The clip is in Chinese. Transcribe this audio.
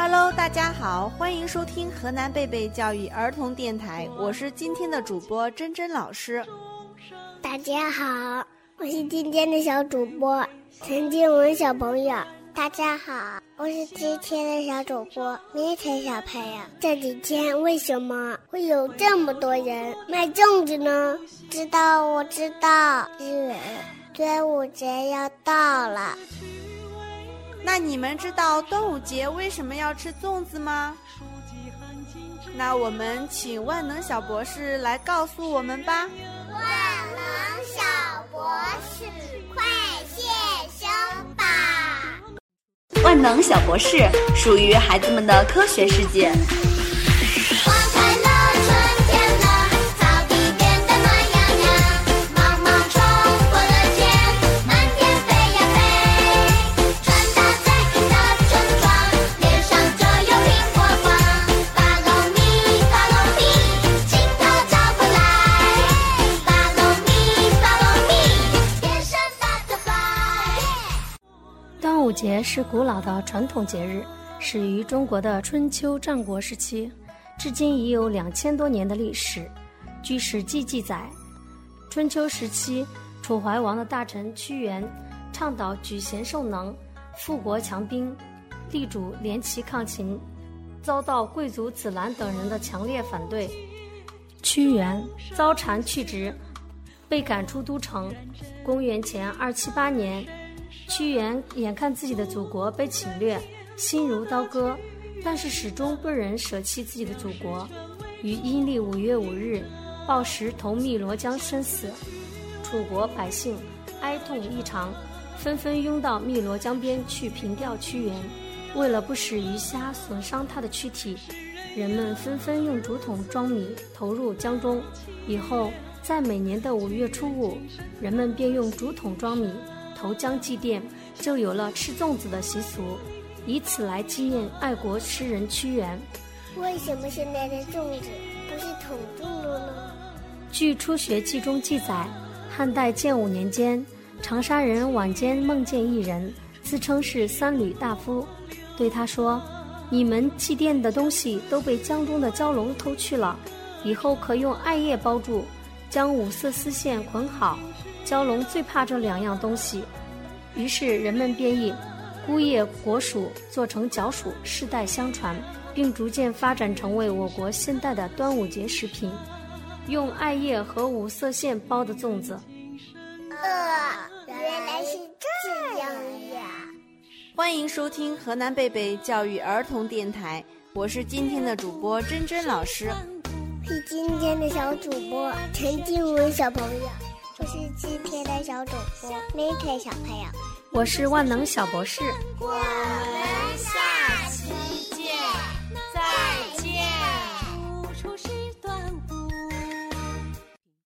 Hello，大家好，欢迎收听河南贝贝教育儿童电台，我是今天的主播珍珍老师。大家好，我是今天的小主播陈静文小朋友。大家好，我是今天的小主播明晨小朋友。这几天为什么会有这么多人卖粽子呢？知道，我知道，因为端午节要到了。那你们知道端午节为什么要吃粽子吗？那我们请万能小博士来告诉我们吧。万能小博士，快现身吧！万能小博士属于孩子们的科学世界。端午节是古老的传统节日，始于中国的春秋战国时期，至今已有两千多年的历史。据《史记》记载，春秋时期，楚怀王的大臣屈原倡导举贤授能、富国强兵，力主联齐抗秦，遭到贵族子兰等人的强烈反对，屈原遭谗去职，被赶出都城。公元前二七八年。屈原眼看自己的祖国被侵略，心如刀割，但是始终不忍舍弃自己的祖国。于阴历五月五日，暴食投汨罗江身死。楚国百姓哀痛异常，纷纷拥到汨罗江边去凭吊屈原。为了不使鱼虾损伤他的躯体，人们纷纷用竹筒装米投入江中。以后，在每年的五月初五，人们便用竹筒装米。投江祭奠，就有了吃粽子的习俗，以此来纪念爱国诗人屈原。为什么现在的粽子不是桶状的呢？据《初学记》中记载，汉代建武年间，长沙人晚间梦见一人，自称是三闾大夫，对他说：“你们祭奠的东西都被江中的蛟龙偷去了，以后可用艾叶包住，将五色丝线捆好。”蛟龙最怕这两样东西，于是人们便以菇叶果薯做成角黍，世代相传，并逐渐发展成为我国现代的端午节食品，用艾叶和五色线包的粽子。呃，原来是这样呀！欢迎收听河南贝贝教育儿童电台，我是今天的主播珍珍老师，是今天的小主播陈静文小朋友。我是今天的小主播 mike 小朋友。我是万能小博士。我们下